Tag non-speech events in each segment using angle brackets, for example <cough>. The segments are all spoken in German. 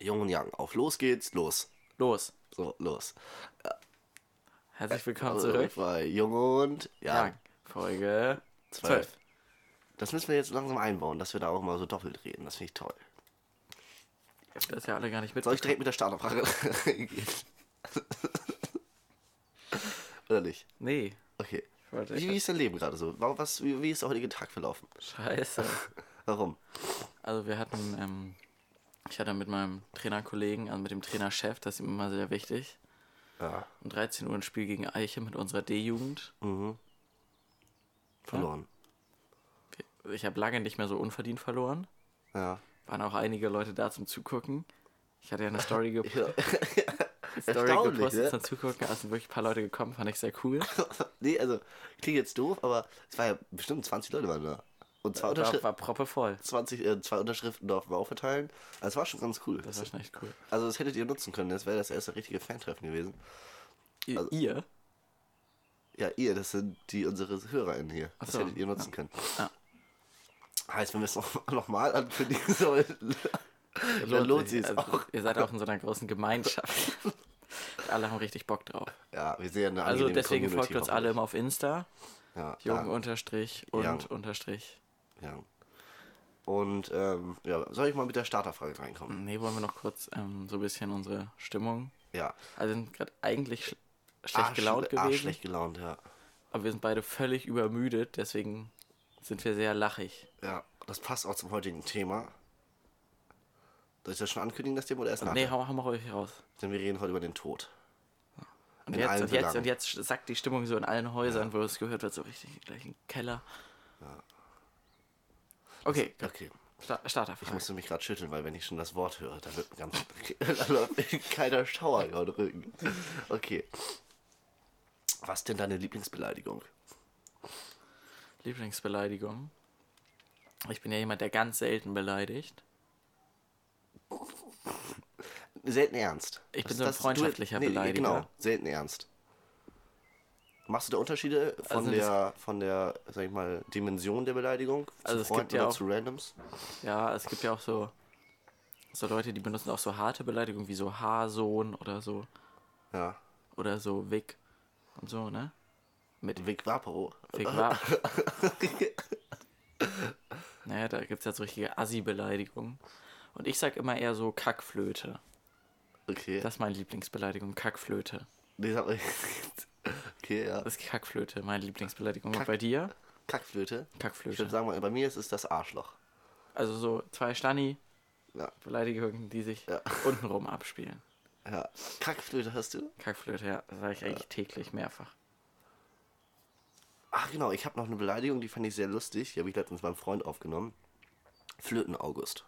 Jung und Young. Auf los geht's, los. Los. So, los. Herzlich willkommen Also, zurück. Bei Jung und Ja, Young. Folge Zwölf. 12. Das müssen wir jetzt langsam einbauen, dass wir da auch mal so doppelt reden. Das finde ich toll. Das ist ja alle gar nicht mit. Soll ich direkt mit der Starterfrage reingehen? <laughs> Oder nicht? Nee. Okay. Ich Wie, wie ist dein Leben gerade so? Was, wie, wie ist der heutige Tag verlaufen? Scheiße. <laughs> Warum? Also wir hatten, ähm, ich hatte mit meinem Trainerkollegen, also mit dem Trainerchef, das ist ihm immer sehr wichtig, Ja. um 13 Uhr ein Spiel gegen Eiche mit unserer D-Jugend. Verloren. Ich habe lange nicht mehr so unverdient verloren. Ja. Waren auch einige Leute da zum Zugucken. Ich hatte ja eine Story, <laughs> gep ja. <laughs> Story gepostet ne? zum Zugucken. Also sind wirklich ein paar Leute gekommen, fand ich sehr cool. <laughs> nee, also, klingt jetzt doof, aber es war ja bestimmt 20 Leute waren da. Und zwei, War, Unterschriften, war proppevoll. 20, äh, zwei Unterschriften durften wir auch verteilen. Also, es war schon ganz cool. Das war schon echt cool. Also, das hättet ihr nutzen können. Das wäre das erste richtige Fantreffen gewesen. I- Also- Ihr? Ja, ihr, das sind die unsere HörerInnen hier. Ach Das so, hättet ihr nutzen können. Ja. Heißt, wenn wir es <laughs> noch, noch mal ankündigen sollten, dann lohnt sich es Also, auch. Ihr seid auch in so einer großen Gemeinschaft. <laughs> Alle haben richtig Bock drauf. Ja, wir sehen eine Also deswegen Community folgt uns alle immer auf Insta. Ja, Jung ja, unterstrich und Young. unterstrich. Ja. Und, ähm, ja, soll ich mal mit der Starterfrage reinkommen? Nee, wollen wir noch kurz ähm, so ein bisschen unsere Stimmung. Ja. Also wir sind gerade eigentlich sch schlecht Ah, gelaunt ah, gewesen. schlecht gelaunt, ja. Aber wir sind beide völlig übermüdet, deswegen sind wir sehr lachig. Ja, das passt auch zum heutigen Thema. Soll ich das schon ankündigen, das Thema, oder erst Nee, nachher? hau, hau mal ruhig raus. Denn wir reden heute über den Tod. Und In jetzt, und, jetzt, Belangen. und jetzt sackt die Stimmung so in allen Häusern, wo es gehört wird, so richtig gleich im Keller. Okay, Okay. Sta Ich Starterfrage. musste mich gerade schütteln, weil wenn ich schon das Wort höre, da wird ganz <laughs> keiner Schauer den Rücken. Okay. Was denn deine Lieblingsbeleidigung? Lieblingsbeleidigung. Ich bin ja jemand, der ganz selten beleidigt. Selten ernst. Ich Das- bin so ein das- du- freundschaftlicher Beleidiger. Genau, selten ernst. Machst du da Unterschiede von Also der, von der, sag ich mal, Dimension der Beleidigung? Also zu es Freunden gibt ja oder auch- zu Randoms? Ja, es gibt ja auch so, so Leute, die benutzen auch so harte Beleidigungen wie so Haarsohn oder so. Ja. Oder so Wick und so, ne? Mit Vic Vaporo. Wick war. <laughs> naja, da gibt es ja so richtige Assi-Beleidigungen. Und ich sag immer eher so Kackflöte. Okay. Das ist meine Lieblingsbeleidigung, Kackflöte. Nee, sag mal. Okay, ja. Das ist Kackflöte, meine Lieblingsbeleidigung. Und Kack- bei dir? Kackflöte. Ich würde Kackflöte. sagen, mal, bei mir ist es das Arschloch. Also so zwei Stani, Ja. Beleidigungen, die sich Ja. <laughs> untenrum abspielen. Ja. Kackflöte hast du? Kackflöte, ja, das sage ich eigentlich täglich mehrfach. Ach genau, ich habe noch eine Beleidigung, die fand ich sehr lustig. Die habe ich letztens beim Freund aufgenommen. Flöten-August.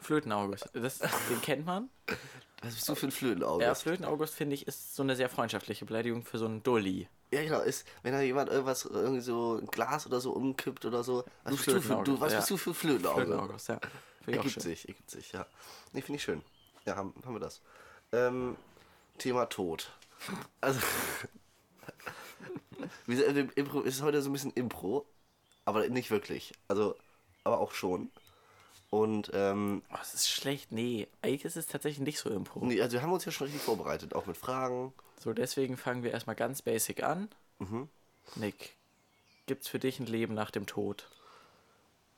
Flöten-August, das, den kennt man. <laughs> Was bist du für ein Ja, Flöten-August? Flöten-August finde ich ist so eine sehr freundschaftliche Beleidigung für so einen Dulli. Ja, genau. Ist, wenn da jemand irgendwas, irgendwie so ein Glas oder so umkippt oder so. Was, Du bist du, für, du, Flöten-August, was ja. bist du für Flöten-August? Flöten-August, ja. Auch Ergibt schön. sich, ergibt sich, ja. Nee, finde ich schön. Ja, haben, haben wir das. Ähm, Thema Tod. Also, <laughs> wir sind, im Impro ist heute so ein bisschen Impro, aber nicht wirklich. Also, aber auch schon. Und, ähm, Oh, das ist schlecht. Nee, eigentlich ist es tatsächlich nicht so Impro. nee, also wir haben uns ja schon richtig vorbereitet, auch mit Fragen. So, deswegen fangen wir erstmal ganz basic an. Mhm. Nick, gibt's für dich ein Leben nach dem Tod?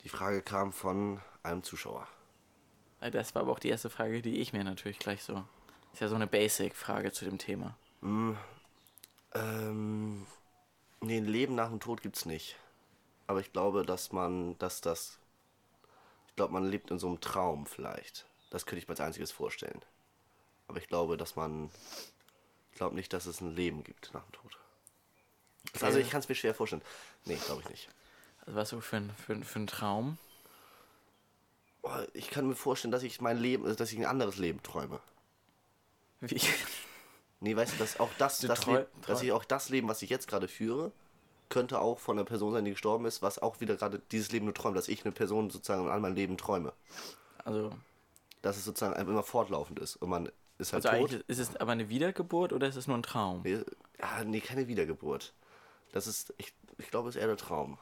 Die Frage kam von einem Zuschauer. Äh, Das war aber auch die erste Frage, die ich mir natürlich gleich so. Ist ja so eine Basic-Frage zu dem Thema. Ähm, nee, ein Leben nach dem Tod gibt's nicht. Aber ich glaube, dass man, dass das, ich glaube, man lebt in so einem Traum vielleicht. Das könnte ich mir als einziges vorstellen. Aber ich glaube, dass man, ich glaube nicht, dass es ein Leben gibt nach dem Tod. Also ich kann es mir schwer vorstellen. Nee, glaube ich nicht. Also was so für ein, für, für ein Traum? Ich kann mir vorstellen, dass ich mein Leben, also dass ich ein anderes Leben träume. Wie? Nee, weißt du, dass auch das, das Leben, dass ich auch das Leben, was ich jetzt gerade führe, könnte auch von einer Person sein, die gestorben ist, was auch wieder gerade dieses Leben nur träumt, dass ich eine Person sozusagen an meinem Leben träume. Also, Dass es sozusagen immer fortlaufend ist und man ist halt also tot. ist es aber eine Wiedergeburt oder ist es nur ein Traum? Nee, ja, nee, keine Wiedergeburt. Das ist, ich, ich glaube, es ist eher der Traum.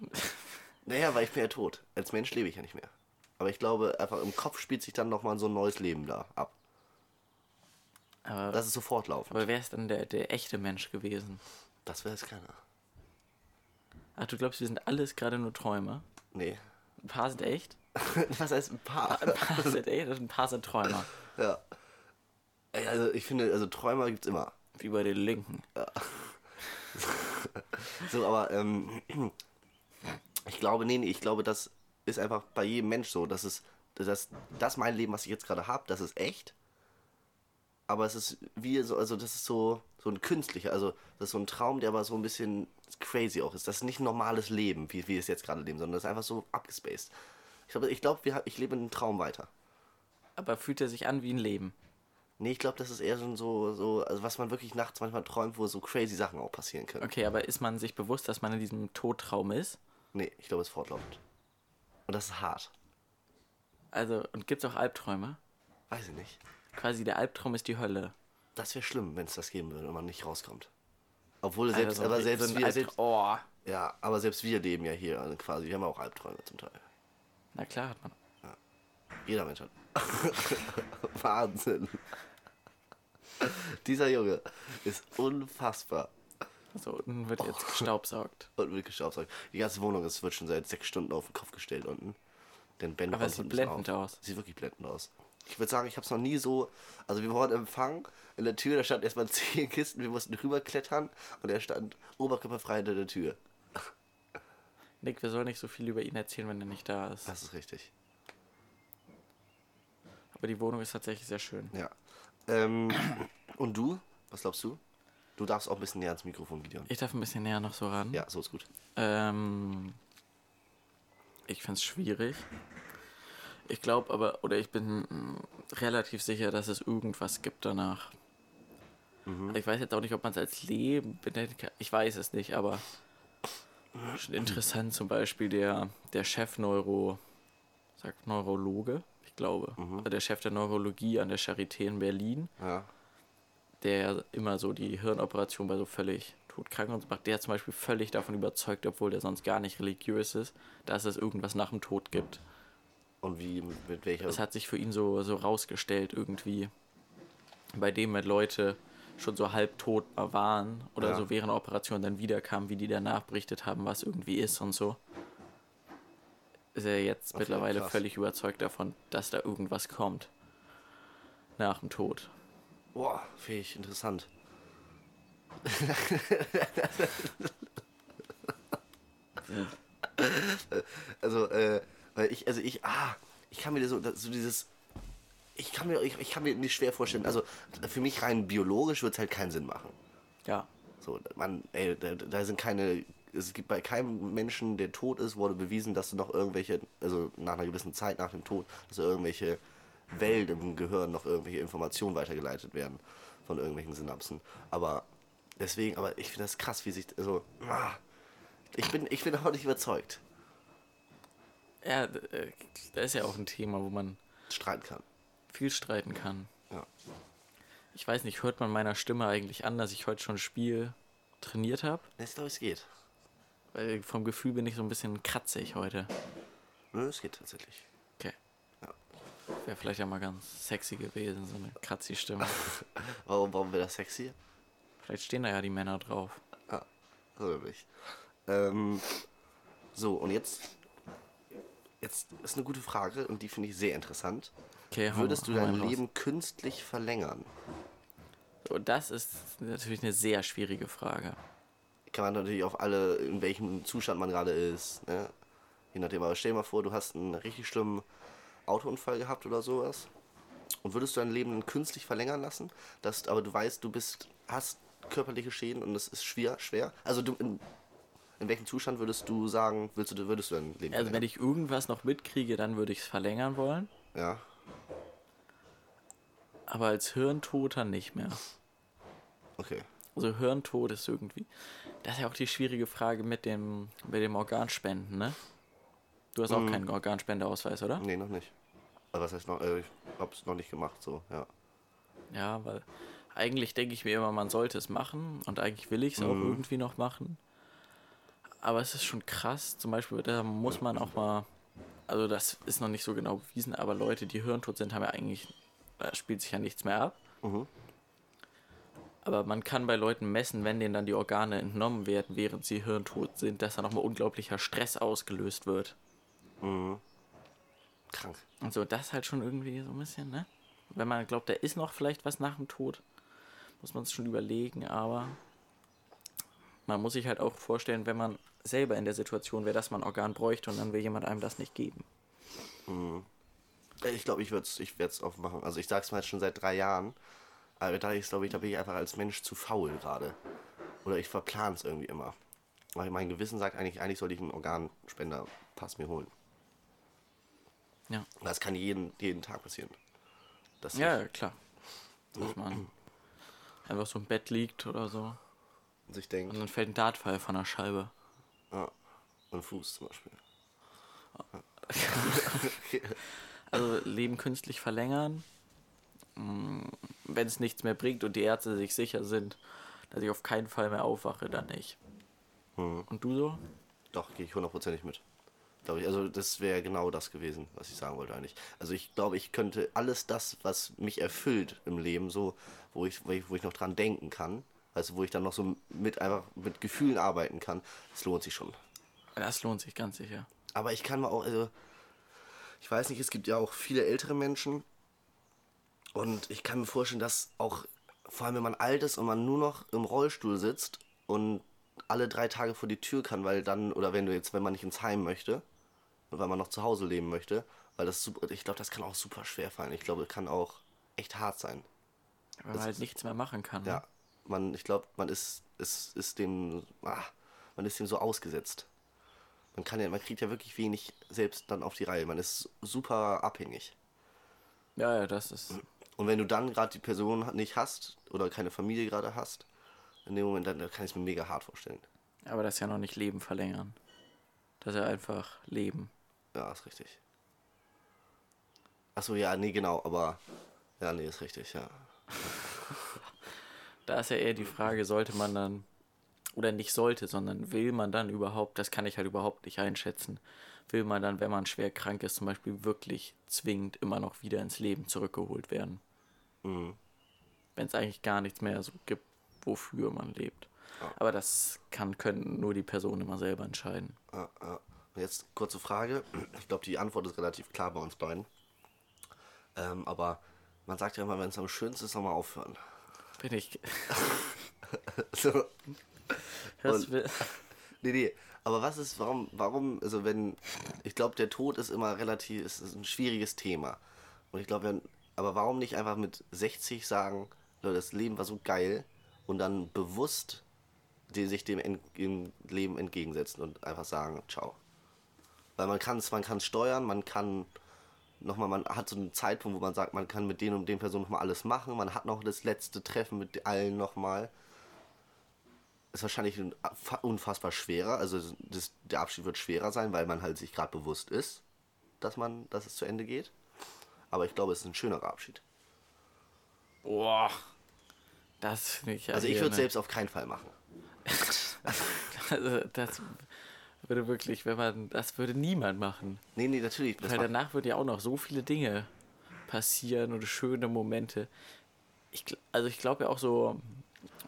<laughs> naja, weil ich bin ja tot. Als Mensch lebe ich ja nicht mehr. Aber Aber ich glaube, einfach im Kopf spielt sich dann nochmal so ein neues Leben da ab. Aber, Das ist so fortlaufend. aber wer ist dann der, der echte Mensch gewesen? Das wäre jetzt keiner. Ach, du glaubst, wir sind alles gerade nur Träumer? Nee. Ein paar sind echt? <laughs> Was heißt ein paar? Ein paar sind echt und ein paar sind Träumer. Ja. Ey, Also ich finde, also Träumer gibt's immer. Wie bei den Linken. <laughs> So, aber ähm, ich glaube, nee, nee, ich glaube, das ist einfach bei jedem Mensch so. Das ist, das, das mein Leben, was ich jetzt gerade habe, das ist echt. Aber es ist wie so, also das ist so, so ein künstlicher, also das ist so ein Traum, der aber so ein bisschen crazy auch ist. Das ist nicht ein normales Leben, wie wie wir es jetzt gerade leben, sondern das ist einfach so abgespaced. Ich glaube, ich, glaub, wir- ich lebe in einem Traum weiter. Aber fühlt er sich an wie ein Leben? Nee, ich glaube, das ist eher so, so, so, also was man wirklich nachts manchmal träumt, wo so crazy Sachen auch passieren können. Okay, aber ist man sich bewusst, dass man in diesem Todtraum ist? Nee, ich glaube, es ist fortlaufend. Und das ist hart. Also, und gibt es auch Albträume? Weiß ich nicht. Quasi der Albtraum ist die Hölle. Das wäre schlimm, wenn es das geben würde und man nicht rauskommt. Obwohl selbst, Also, aber selbst wir, selbst, Oh, ja, aber selbst wir leben ja hier also quasi. Wir haben auch Albträume zum Teil. na klar hat man. Jeder Mensch hat. <laughs> Wahnsinn. Dieser Junge ist unfassbar. So, unten wird jetzt gestaubsaugt. Und wird gestaubsaugt. Die ganze Wohnung ist, wird schon seit sechs Stunden auf den Kopf gestellt unten. Den Ben Aber sieht blendend auf. aus. Sieht wirklich blendend aus. Ich würde sagen, ich habe es noch nie so. Also, wir wurden empfangen. In der Tür, da stand erstmal <laughs> zehn Kisten. Wir mussten rüberklettern. Und er stand oberkörperfrei hinter der Tür. Nick, wir sollen nicht so viel über ihn erzählen, wenn er nicht da ist. Das ist richtig. Aber die Wohnung ist tatsächlich sehr schön. Ja. Ähm, <clears throat> und du? Was glaubst du? Du darfst auch ein bisschen näher ans Mikrofon, Gideon. Ich darf ein bisschen näher noch so ran. Ja, so ist gut. Ähm, ich finde es schwierig. Ich glaube aber, oder ich bin mm, relativ sicher, dass es irgendwas gibt danach. Ich weiß jetzt auch nicht, ob man es als Leben benennen kann. Ich weiß es nicht, aber schon interessant zum Beispiel der, der Chef-Neuro, sagt Neurologe, ich glaube, also der Chef der Neurologie an der Charité in Berlin, Ja. der immer so die Hirnoperation bei so völlig todkranken und so macht, der zum Beispiel völlig davon überzeugt, obwohl der sonst gar nicht religiös ist, dass es irgendwas nach dem Tod gibt. Und wie, mit, welcher. Das hat sich für ihn so, so rausgestellt irgendwie, bei dem mit Leute schon so halbtot waren oder Ja. so während der Operation dann wiederkamen, wie die danach berichtet haben, was irgendwie ist und so. Ist er jetzt Okay, mittlerweile krass. völlig überzeugt davon, dass da irgendwas kommt. Nach dem Tod. Boah, fähig, interessant. <laughs> also, äh, weil ich, also ich, ah, ich kann mir das so, so dieses, ich kann mir, ich, ich kann mir nicht schwer vorstellen, also für mich rein biologisch wird es halt keinen Sinn machen. Ja. So, man, ey, da, da sind keine, es gibt bei keinem Menschen, der tot ist, wurde bewiesen, dass du noch irgendwelche, also nach einer gewissen Zeit nach dem Tod, dass da irgendwelche Wellen im Gehirn noch irgendwelche Informationen weitergeleitet werden von irgendwelchen Synapsen. Aber deswegen, aber ich finde das krass, wie sich, also, ah, ich bin, ich bin auch nicht überzeugt. Ja, äh, das ist ja auch ein Thema, wo man Streiten kann. viel streiten kann. Ja. Ich weiß nicht, hört man meiner Stimme eigentlich an, dass ich heute schon ein Spiel trainiert habe? Ich glaube, es geht. Weil vom Gefühl bin ich so ein bisschen kratzig heute. Nö, es geht tatsächlich. Okay. Ja. Wäre vielleicht ja mal ganz sexy gewesen, so eine kratzige Stimme. <laughs> Warum, warum wäre das sexy? vielleicht stehen da ja die Männer drauf. Ja, so nämlich. Ähm, so, und jetzt, jetzt ist eine gute Frage und die finde ich sehr interessant. Okay, hau- Würdest du dein mal raus. Leben künstlich verlängern? So, das ist natürlich eine sehr schwierige Frage. Kann man natürlich auf alle, in welchem Zustand man gerade ist. Ne? Je nachdem, aber stell dir mal vor, du hast einen richtig schlimmen Autounfall gehabt oder sowas. Und würdest du dein Leben dann künstlich verlängern lassen? Dass, aber du weißt, du bist, hast körperliche Schäden und es ist schwer, schwer. Also du, in, welchem Zustand würdest du sagen, willst du, würdest du dein Leben Also wenn ich irgendwas noch mitkriege, dann würde ich es verlängern wollen. Ja. Aber als Hirntoter nicht mehr. Okay. Also Hirntod ist irgendwie. Das ist ja auch die schwierige Frage mit dem, mit dem Organspenden, ne? Du hast auch keinen Organspendeausweis, oder? Nee, noch nicht. Also was heißt noch? Äh, ich hab's noch nicht gemacht, so, ja. Ja, weil eigentlich denke ich mir immer, man sollte es machen und eigentlich will ich es auch irgendwie noch machen. Aber es ist schon krass, zum Beispiel, da muss man auch mal also das ist noch nicht so genau bewiesen, aber Leute, die hirntot sind, haben ja eigentlich, da spielt sich ja nichts mehr ab. Mhm. Aber man kann bei Leuten messen, wenn denen dann die Organe entnommen werden, während sie hirntot sind, dass da nochmal unglaublicher Stress ausgelöst wird. Krank. Und so, das halt schon irgendwie so ein bisschen, ne? Wenn man glaubt, da ist noch vielleicht was nach dem Tod, muss man es schon überlegen, aber man muss sich halt auch vorstellen, wenn man selber in der Situation wäre, dass man ein Organ bräuchte und dann will jemand einem das nicht geben. Äh, Ich glaube, ich, würd's- ich werde es aufmachen. Also ich sage es mal jetzt schon seit drei Jahren. Aber da ich glaube ich, da bin ich einfach als Mensch zu faul gerade. Oder ich verplane es irgendwie immer. Weil mein Gewissen sagt eigentlich, eigentlich sollte ich einen Organspender-Pass mir holen. Ja. Das kann jeden, jeden Tag passieren. Das Ja, ja, klar. Dass man einfach so im Bett liegt oder so sich denkt, und dann fällt ein Dartpfeil von der Scheibe. ja, und Fuß zum Beispiel. <laughs> Also Leben künstlich verlängern, wenn es nichts mehr bringt und die Ärzte sich sicher sind, dass ich auf keinen Fall mehr aufwache, dann nicht. Und du so? Doch, gehe ich hundertprozentig mit. Glaube ich. Also das wäre genau das gewesen, was ich sagen wollte eigentlich. Also ich glaube, ich könnte alles das, was mich erfüllt im Leben, so, wo ich, wo ich, wo ich noch dran denken kann, also wo ich dann noch so mit einfach mit Gefühlen arbeiten kann, das lohnt sich schon. Das lohnt sich ganz sicher. Aber ich kann mir auch, also, ich weiß nicht, es gibt ja auch viele ältere Menschen. Und ich kann mir vorstellen, dass auch, vor allem wenn man alt ist und man nur noch im Rollstuhl sitzt und alle drei Tage vor die Tür kann, weil dann, oder wenn du jetzt, wenn man nicht ins Heim möchte, und weil man noch zu Hause leben möchte, weil das super, ich glaube, das kann auch super schwer fallen. Ich glaube, das kann auch echt hart sein. Weil man halt nichts mehr machen kann. ne? Ja, man, ich glaube, man ist, ist, ist dem, ah, man ist dem so ausgesetzt. Man kann ja, man kriegt ja wirklich wenig selbst dann auf die Reihe. Man ist super abhängig. ja, ja, das ist. Und wenn du dann gerade die Person nicht hast oder keine Familie gerade hast, in dem Moment, dann, dann kann ich es mir mega hart vorstellen. Aber das ist ja noch nicht Leben verlängern. Das ist ja einfach Leben. Ja, ist richtig. Achso, ja, nee, genau, aber. Ja, nee, ist richtig, ja. <laughs> Da ist ja eher die Frage, sollte man dann, oder nicht sollte, sondern will man dann überhaupt, das kann ich halt überhaupt nicht einschätzen, will man dann, wenn man schwer krank ist, zum Beispiel wirklich zwingend immer noch wieder ins Leben zurückgeholt werden. Mhm. Wenn es eigentlich gar nichts mehr so gibt, wofür man lebt. Aber das kann, können nur die Personen immer selber entscheiden. Ja, ja. Und Jetzt kurze Frage. Ich glaube, die Antwort ist relativ klar bei uns beiden. Ähm, aber man sagt ja immer, wenn es am schönsten ist, soll man aufhören. Bin ich. <laughs> So. Und- <laughs> Nee, nee. Aber was ist, warum, warum, also wenn, ich glaube, der Tod ist immer relativ, ist, ist ein schwieriges Thema. Und ich glaube, aber warum nicht einfach mit 60 sagen, Leute, das Leben war so geil und dann bewusst die, sich dem en, im Leben entgegensetzen und einfach sagen, ciao. Weil man kann es, man kann steuern, man kann nochmal, man hat so einen Zeitpunkt, wo man sagt, man kann mit den und den Personen nochmal alles machen, man hat noch das letzte Treffen mit allen nochmal ist wahrscheinlich ein fa- unfassbar schwerer. Also das, der Abschied wird schwerer sein, weil man halt sich gerade bewusst ist, dass man, dass es zu Ende geht. Aber ich glaube, es ist ein schönerer Abschied. boah. Das finde ich ja Also ich würde eine- selbst auf keinen Fall machen. <laughs> Also das würde wirklich, wenn man, das würde niemand machen. Nee, nee, natürlich. Weil danach würden ja auch noch so viele Dinge passieren oder schöne Momente. Ich, also ich glaube ja auch so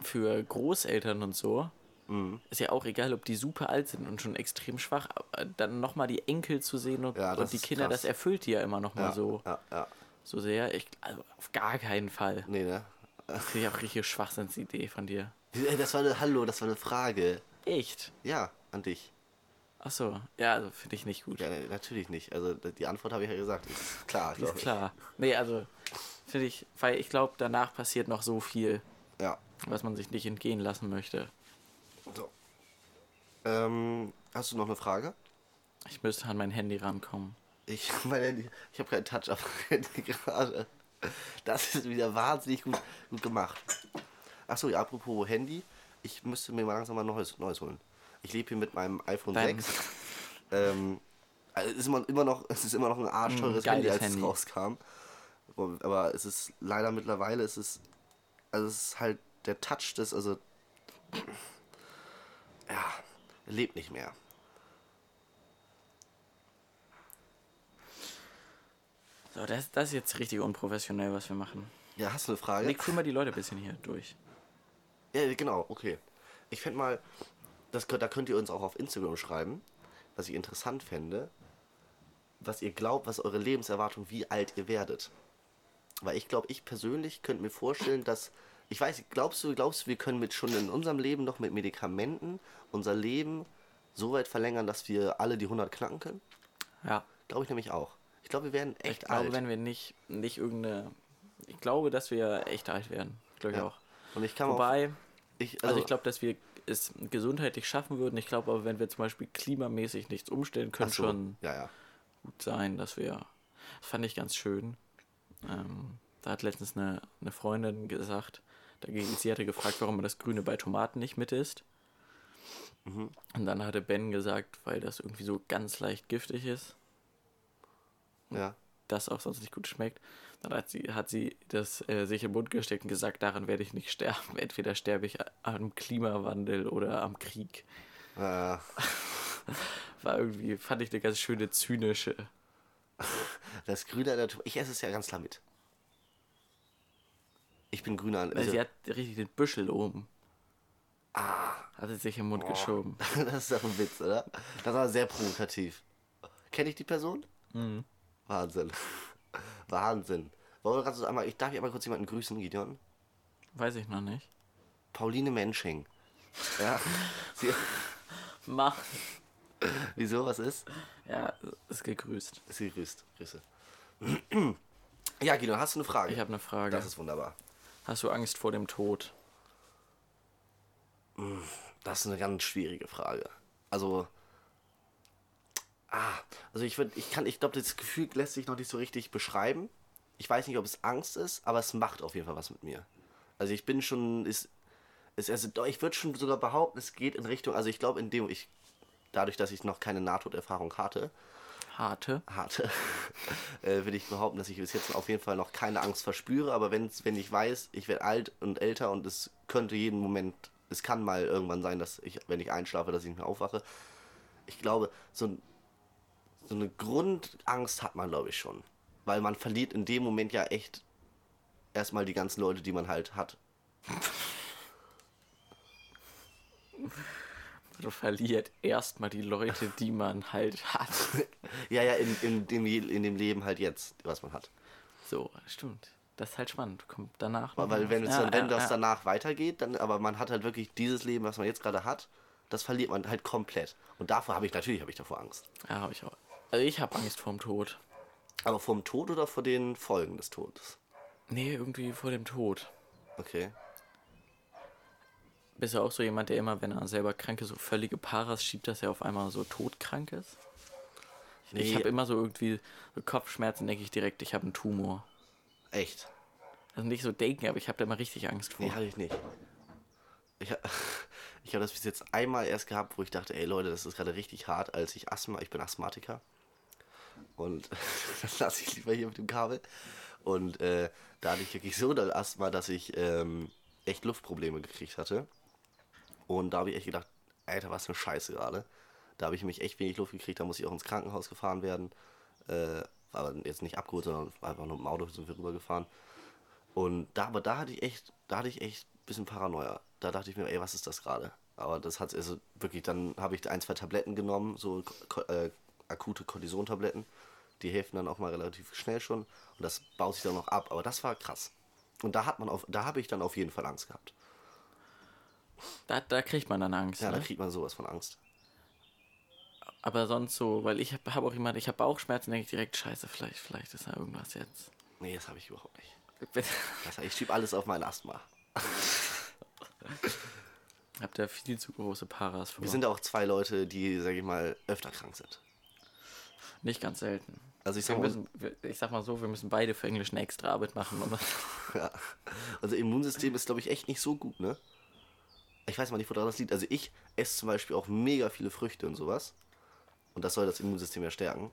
für Großeltern und so Mhm. ist ja auch egal, ob die super alt sind und schon extrem schwach, dann nochmal die Enkel zu sehen und, Ja, und die ist Kinder, krass. das erfüllt die ja immer nochmal ja, so, ja, ja. so sehr. Ich, also auf gar keinen Fall. Nee, ne? Das finde ich auch richtig Schwachsinnsidee von dir. Ey, Das war eine, hallo, das war eine Frage. Echt? Ja, an dich. Achso, ja, also finde ich nicht gut. Ja, nee, natürlich nicht. Also die Antwort habe ich ja gesagt. Ist klar, Ist ich. klar. Nee, also finde ich, weil ich glaube, danach passiert noch so viel, Ja. was man sich nicht entgehen lassen möchte. So. Ähm, hast du noch eine Frage? Ich müsste an mein Handy rankommen. Ich, <laughs> mein Handy, ich habe keinen Touch auf mein Handy gerade. Das ist wieder wahnsinnig gut, gut gemacht. Achso, ja, apropos Handy. Ich müsste mir mal langsam mal ein neues, neues holen. Ich lebe hier mit meinem iPhone Dein- 6. Ähm, also es, ist immer, immer noch, <laughs> es ist immer noch ein arschteures Mm, Handy, als Handy. es rauskam. Aber es ist leider mittlerweile, es ist, also es ist halt der Touch des, also, <clears throat> ja, lebt nicht mehr. So, das, das ist jetzt richtig unprofessionell, was wir machen. Ja, hast du eine Frage? Leg mal die Leute ein bisschen hier durch. Ja, genau, okay. Ich fände mal, das, da könnt ihr uns auch auf Instagram schreiben, was ich interessant fände, was ihr glaubt, was eure Lebenserwartung, wie alt ihr werdet. Weil ich glaube, ich persönlich könnte mir vorstellen, dass, ich weiß, glaubst du, glaubst du, wir können mit schon in unserem Leben noch mit Medikamenten unser Leben so weit verlängern, dass wir alle die 100 knacken können? Ja. Glaube ich nämlich auch. Ich glaube, wir werden echt ich glaube, alt. wenn wir nicht, nicht irgendeine. Ich glaube, dass wir echt alt werden. Glaube ich Ja. auch. Und ich kann Wobei, auch, ich, also, ich glaube, dass wir es gesundheitlich schaffen würden. Ich glaube aber, wenn wir zum Beispiel klimamäßig nichts umstellen, könnte so, schon ja, ja. gut sein, dass wir. Das fand ich ganz schön. Ähm, da hat letztens eine, eine Freundin gesagt, dagegen, sie hatte gefragt, warum man das Grüne bei Tomaten nicht mit isst. Mhm. Und dann hatte Ben gesagt, weil das irgendwie so ganz leicht giftig ist, ja. Das auch sonst nicht gut schmeckt. Dann hat sie, hat sie das äh, sich im Mund gesteckt und gesagt, daran werde ich nicht sterben. <laughs> Entweder sterbe ich am Klimawandel oder am Krieg. Äh, <laughs> War irgendwie, fand ich eine ganz schöne zynische. Das Grüne an der Tomate. Ich esse es ja ganz klar mit. Ich bin grüner an. Also, sie hat richtig den Büschel oben. Ah. Hat sie sich im Mund geschoben. <laughs> das ist doch ein Witz, oder? Das war sehr provokativ. Kenne ich die Person? Mhm. Wahnsinn. <laughs> Wahnsinn. Wollen wir gerade so einmal. Ich darf ich einmal kurz jemanden grüßen, Gideon? Weiß ich noch nicht. Pauline Mensching. Ja. <laughs> Sie, Mach. wieso? Was ist? Ja, ist gegrüßt. Sie grüßt. Grüße. <clears throat> Ja, Gideon, hast du eine Frage? Ich habe eine Frage. Das ist wunderbar. Hast du Angst vor dem Tod? Das ist eine ganz schwierige Frage. Also. Ah, also ich würde, ich kann, ich glaube, das Gefühl lässt sich noch nicht so richtig beschreiben. Ich weiß nicht, ob es Angst ist, aber es macht auf jeden Fall was mit mir. Also ich bin schon, ist, ist also ich würde schon sogar behaupten, es geht in Richtung, also ich glaube, in dem ich, dadurch, dass ich noch keine Nahtoderfahrung hatte, Harte? hatte, <laughs> äh, würde ich behaupten, dass ich bis jetzt auf jeden Fall noch keine Angst verspüre. Aber wenn's, wenn ich weiß, ich werde alt und älter und es könnte jeden Moment, es kann mal irgendwann sein, dass ich, wenn ich einschlafe, dass ich nicht mehr aufwache. Ich glaube, so, ein- so eine Grundangst hat man, glaube ich, schon. Weil man verliert in dem Moment ja echt erstmal die ganzen Leute, die man halt hat. <laughs> Du verliert erstmal die Leute, die man halt hat. <laughs> Ja, ja, in, in, dem, in dem Leben halt jetzt, was man hat. So, stimmt. Das ist halt spannend. Kommt danach. Weil was. wenn, es Ja, dann, wenn ja, das ja. danach weitergeht, dann, aber man hat halt wirklich dieses Leben, was man jetzt gerade hat, das verliert man halt komplett. Und davor habe ich natürlich habe ich davor Angst. Ja, habe ich auch. Also ich habe Angst vorm Tod. Aber vom Tod oder vor den Folgen des Todes? Nee, irgendwie vor dem Tod. Okay. Bist du auch so jemand, der immer, wenn er selber krank ist, so völlige Paras schiebt, dass er auf einmal so todkrank ist? Ich Nee. habe immer so irgendwie so Kopfschmerzen, denke ich direkt, ich habe einen Tumor. Echt? Also nicht so denken, aber ich habe da immer richtig Angst vor. Nee, hatte ich nicht. Ich, ha- <laughs> ich habe das bis jetzt einmal erst gehabt, wo ich dachte, ey Leute, das ist gerade richtig hart, als ich Asthma, ich bin Asthmatiker. Und <laughs> das lasse ich lieber hier mit dem Kabel. Und äh, da hatte ich wirklich so doll Asthma, dass ich ähm, echt Luftprobleme gekriegt hatte. Und da habe ich echt gedacht, Alter, was für eine Scheiße gerade. Da habe ich mich echt wenig Luft gekriegt, da muss ich auch ins Krankenhaus gefahren werden. Äh, aber jetzt nicht abgeholt, sondern einfach nur im Auto sind wir rübergefahren. Und da, aber da hatte ich echt, da hatte ich echt ein bisschen Paranoia. Da dachte ich mir, ey, was ist das gerade? Aber das hat also wirklich, dann habe ich ein, zwei Tabletten genommen, so äh, akute Kortisontabletten. Die helfen dann auch mal relativ schnell schon. Und das baut sich dann noch ab. Aber das war krass. Und da hat man auf, da habe ich dann auf jeden Fall Angst gehabt. Da, da kriegt man dann Angst. Ja, ne? da kriegt man sowas von Angst. Aber sonst so, weil ich habe hab auch immer, ich habe Bauchschmerzen, denke ich direkt, scheiße, vielleicht, vielleicht ist da irgendwas jetzt. Nee, das habe ich überhaupt nicht. Ich schieb alles auf mein Asthma. <laughs> Habt ihr viel zu große Paras vor. Wir sind auch zwei Leute, die, sag ich mal, öfter krank sind. Nicht ganz selten. Also ich sag mal, ich sag mal so, wir müssen beide für Englisch eine extra Arbeit machen. <laughs> Ja. Unser Immunsystem ist, glaube ich, echt nicht so gut, ne? Ich weiß mal nicht, woran das liegt. Also ich esse zum Beispiel auch mega viele Früchte und sowas. Und das soll das Immunsystem ja stärken.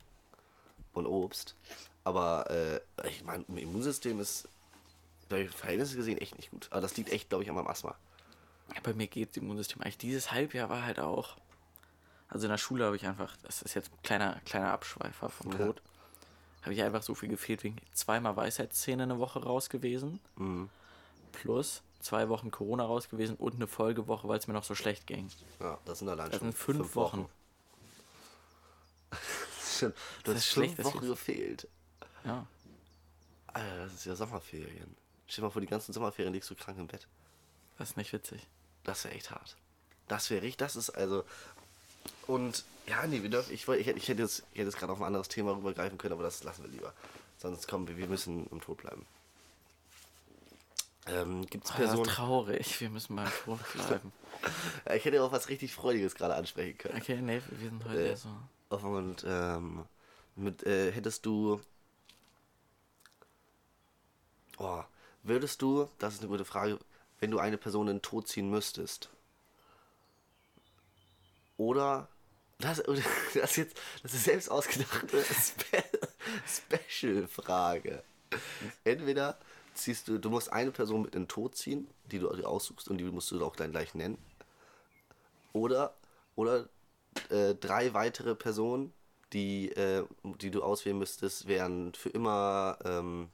Und Obst. Aber äh, ich meine, mein Immunsystem ist, glaub ich, Verhältnisse gesehen echt nicht gut. Aber das liegt echt, glaube ich, an meinem Asthma. bei mir geht das Immunsystem eigentlich. Dieses Halbjahr war halt auch. Also in der Schule habe ich einfach, das ist jetzt ein kleiner, kleiner Abschweifer vom Ja. Tod. habe ich einfach so viel gefehlt wegen zweimal Weisheitszähne eine Woche raus gewesen. Mhm. Plus zwei Wochen Corona raus gewesen und eine Folgewoche, weil es mir noch so schlecht ging. Ja, das sind allein Das schon sind fünf, Wochen. Stimmt, <laughs> Du Das hast ist fünf schlecht, Wochen gefehlt. Ja. Alter, das ist ja Sommerferien. Stell dir mal vor, die ganzen Sommerferien liegst du krank im Bett. Das ist nicht witzig. Das wäre echt hart. Das wäre richtig, das ist also. Und ja, nee, wir dürfen, ich, ich, hätte- ich hätte jetzt, ich hätte jetzt gerade auf ein anderes Thema rübergreifen können, aber das lassen wir lieber. Sonst kommen wir, wir müssen im Tod bleiben. Ähm, Gibt es Oh, das ist Personen. traurig. Wir müssen mal tot <laughs> bleiben. Ja, ich hätte auch was richtig Freudiges gerade ansprechen können. Okay, nee, wir sind heute Äh, so. Und ähm, mit, äh, hättest du. Oh, würdest du, das ist eine gute Frage, wenn du eine Person in den Tod ziehen müsstest? Oder. Das, <laughs> das jetzt. Das ist selbst ausgedachte Spe Special-Frage. Entweder ziehst du, du musst eine Person mit in den Tod ziehen, die du aussuchst und die musst du auch dann gleich nennen. Oder, oder äh, drei weitere Personen, die, äh, die du auswählen müsstest, wären für immer ähm,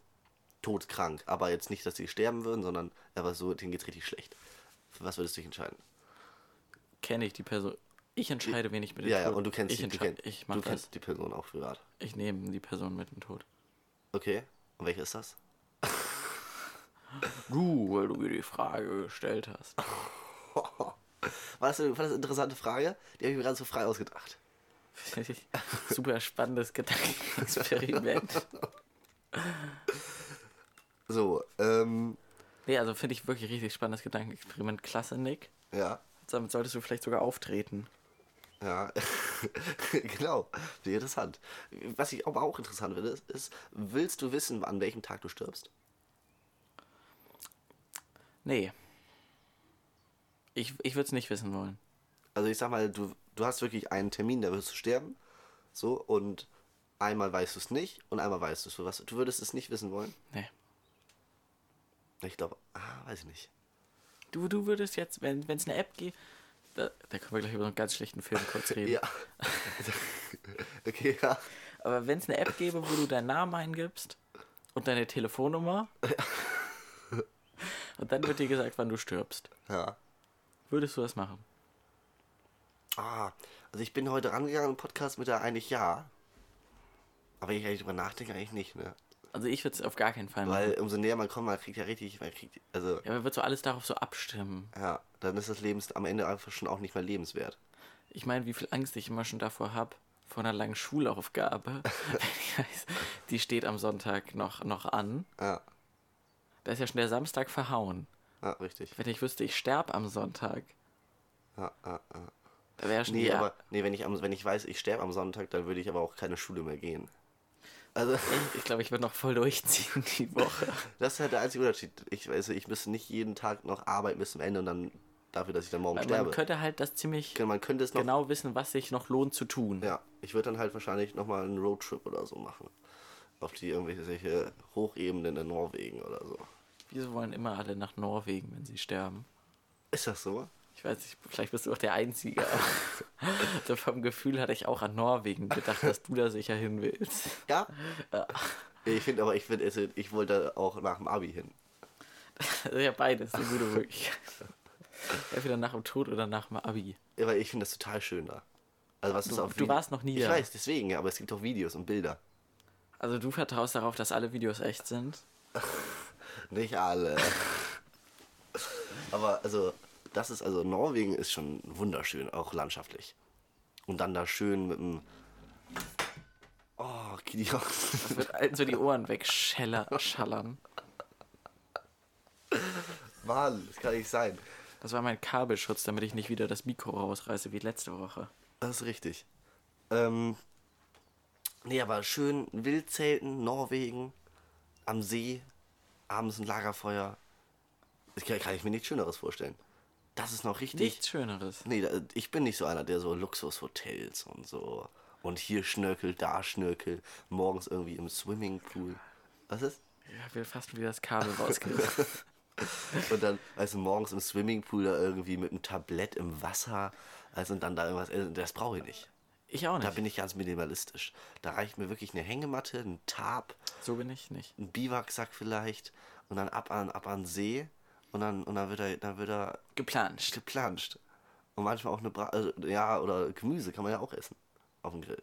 todkrank. Aber jetzt nicht, dass sie sterben würden, sondern aber so, denen geht's richtig schlecht. Für was würdest du dich entscheiden? Kenne ich die Person. Ich entscheide, wen ich mit dem Ja, ja, Tod. und du kennst, ich die, du, Ich du das. kennst die Person auch privat. Ich nehme die Person mit dem Tod. Okay. Und welche ist das? <laughs> Du, weil du mir die Frage gestellt hast. <laughs> War das, eine, war das eine interessante Frage? Die habe ich mir gerade so frei ausgedacht. <laughs> Super spannendes Gedankenexperiment. So, ähm, nee, also finde ich wirklich richtig spannendes Gedankenexperiment. Klasse, Nick. ja, Damit solltest du vielleicht sogar auftreten. Ja, <laughs> genau, sehr interessant. Was ich aber auch interessant finde, ist, ist, willst du wissen, an welchem Tag du stirbst? Nee. Ich, ich würde es nicht wissen wollen. Also ich sag mal, du, du hast wirklich einen Termin, da wirst du sterben, so, und einmal weißt du es nicht und einmal weißt du es. Für was, du würdest es nicht wissen wollen? Nee. Ich glaube, ah, weiß ich nicht. Du, du würdest jetzt, wenn es eine App gibt, da, da können wir gleich über so einen ganz schlechten Film kurz <laughs> reden. Ja. <laughs> okay, ja. Aber wenn es eine App gäbe, wo du deinen Namen eingibst und deine Telefonnummer und dann wird dir gesagt, wann du stirbst, Ja. würdest du das machen? Ah, also ich bin heute rangegangen im Podcast mit der eigentlich ja. Aber ich eigentlich drüber nachdenke, eigentlich nicht, ne? Also ich würde es auf gar keinen Fall machen. Weil umso näher man kommt, man kriegt ja richtig, man kriegt, also, ja, man wird so alles darauf so abstimmen. ja, dann ist das Leben am Ende einfach schon auch nicht mehr lebenswert. Ich meine, wie viel Angst ich immer schon davor habe, vor einer langen Schulaufgabe. <laughs> weiß, die steht am Sonntag noch, noch an. Ja, Da ist ja schon der Samstag verhauen. ja, richtig. Wenn ich wüsste, ich sterbe am Sonntag, Ja, ja, ja. da wäre schon Nee, aber, nee, wenn ich, am, wenn ich weiß, ich sterbe am Sonntag, dann würde ich aber auch keine Schule mehr gehen. Also, Ich glaube, ich würde noch voll durchziehen die Woche. das ist halt der einzige Unterschied. Ich weiß, ich müsste nicht jeden Tag noch arbeiten bis zum Ende und dann dafür, dass ich dann morgen Weil sterbe. man könnte halt das ziemlich man könnte es noch genau wissen, was sich noch lohnt zu tun. Ja, ich würde dann halt wahrscheinlich nochmal einen Roadtrip oder so machen. Auf die irgendwelche Hochebenen in Norwegen oder so. Wieso wollen immer alle nach Norwegen, wenn sie sterben? Ist das so? Ich weiß nicht, vielleicht bist du auch der Einzige. <laughs> so vom Gefühl hatte ich auch an Norwegen gedacht, dass du da sicher hin willst. Ja? Ich finde aber, ich finde, also, ich wollte auch nach dem Abi hin. Ja, beides, eine gute Möglichkeit. Entweder nach dem Tod oder nach dem Abi. Ja, weil ich finde das total schön da. Also was ist Du- auf du warst noch nie Ich da. weiß, deswegen, ja, aber es gibt auch Videos und Bilder. Also du vertraust darauf, dass alle Videos echt sind? <laughs> Nicht alle. aber also, das ist, also Norwegen ist schon wunderschön, auch landschaftlich. Und dann da schön mit dem. Oh, Gideon. Das wird allen so die Ohren wegschallern. Mann, das kann nicht sein. Das war mein Kabelschutz, damit ich nicht wieder das Mikro rausreiße wie letzte Woche. Das ist richtig. Ähm, nee, aber schön Wildzelten, Norwegen, am See, abends ein Lagerfeuer. Das kann, kann ich mir nichts Schöneres vorstellen. Das ist noch richtig. Nichts Schöneres. Nee, da, ich bin nicht so einer, der so Luxushotels und so. Und hier schnörkelt, da schnörkelt. Morgens irgendwie im Swimmingpool. Was ist? Ich will fast wieder das Kabel rausgerissen. <laughs> Und dann, also morgens im Swimmingpool da irgendwie mit einem Tablett im Wasser. Also und dann da irgendwas. Das brauche ich nicht. Ich auch Da nicht. bin ich ganz minimalistisch. Da reicht mir wirklich eine Hängematte, ein Tarp, So bin ich nicht. ein Biwaksack vielleicht und dann ab an, ab an den See und dann, und dann wird er, dann wird er Geplanscht. geplanscht. Und manchmal auch eine Bra also, ja, oder Gemüse kann man ja auch essen auf dem Grill.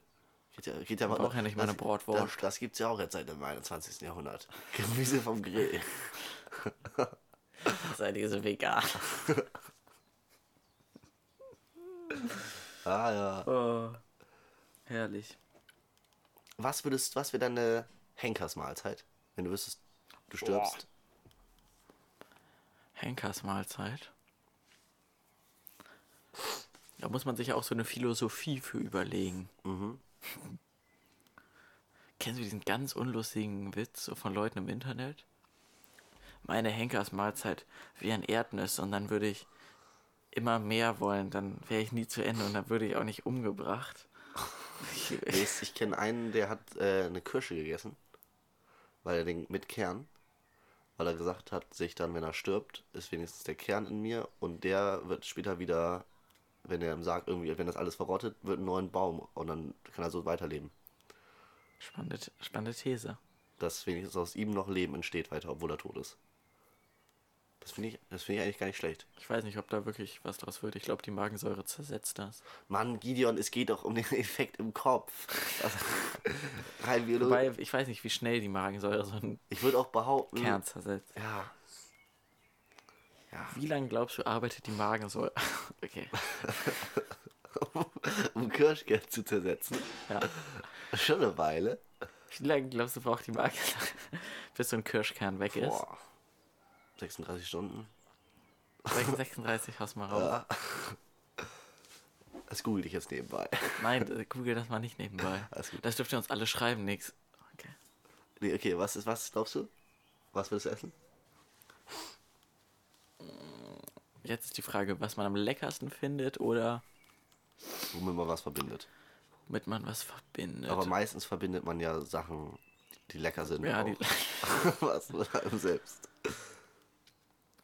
Geht ja, geht ja, braucht ja nicht mal das- eine Bratwurst. Das, das gibt es ja auch jetzt seit dem 21. Jahrhundert. <laughs> Gemüse vom Grill. <laughs> Seid ihr so vegan? <laughs> Ah ja. Oh, herrlich. Was würdest, was wäre deine Henkersmahlzeit, wenn du wüsstest, du stirbst? Henkers Mahlzeit. Da muss man sich ja auch so eine Philosophie für überlegen. <laughs> Kennst du diesen ganz unlustigen Witz so von Leuten im Internet? Meine Henkers Mahlzeit wie ein Erdnuss und dann würde ich immer mehr wollen, dann wäre ich nie zu Ende und dann würde ich auch nicht umgebracht. <laughs> Ich, ich kenne einen, der hat äh, eine Kirsche gegessen, weil er den mit Kern, weil er gesagt hat, sich dann, wenn er stirbt, ist wenigstens der Kern in mir und der wird später wieder, wenn er im Sarg irgendwie, wenn das alles verrottet, wird ein neuer Baum und dann kann er so weiterleben. spannende, spannende These. Dass wenigstens aus ihm noch Leben entsteht weiter, obwohl er tot ist. Das finde ich, das finde ich eigentlich gar nicht schlecht. Ich weiß nicht, ob da wirklich was draus wird. Ich glaube, die Magensäure zersetzt das. Mann, Gideon, es geht doch um den <laughs> Effekt im Kopf. Also, rein biologisch. Wobei, ich weiß nicht, wie schnell die Magensäure so einen Ich würde auch behaupten. Kern zersetzt. Ja. Ja. Wie lange glaubst du, arbeitet die Magensäure? <laughs> okay. <laughs> um Kirschkern zu zersetzen. Ja. Schon eine Weile. Wie lange glaubst du, braucht die Magensäure, bis so ein Kirschkern weg ist? Boah. 36 Stunden. 36 haust mal raus. Ja. Das google ich jetzt nebenbei. Nein, äh, google das mal nicht nebenbei. Das dürft ihr uns alle schreiben, nix. Okay. Nee, okay, was ist, was glaubst du? Was würdest du essen? Jetzt ist die Frage, was man am leckersten findet oder Womit man was verbindet. womit man was verbindet. Aber meistens verbindet man ja Sachen, die lecker sind. ja, auch. die, <laughs> was selbst.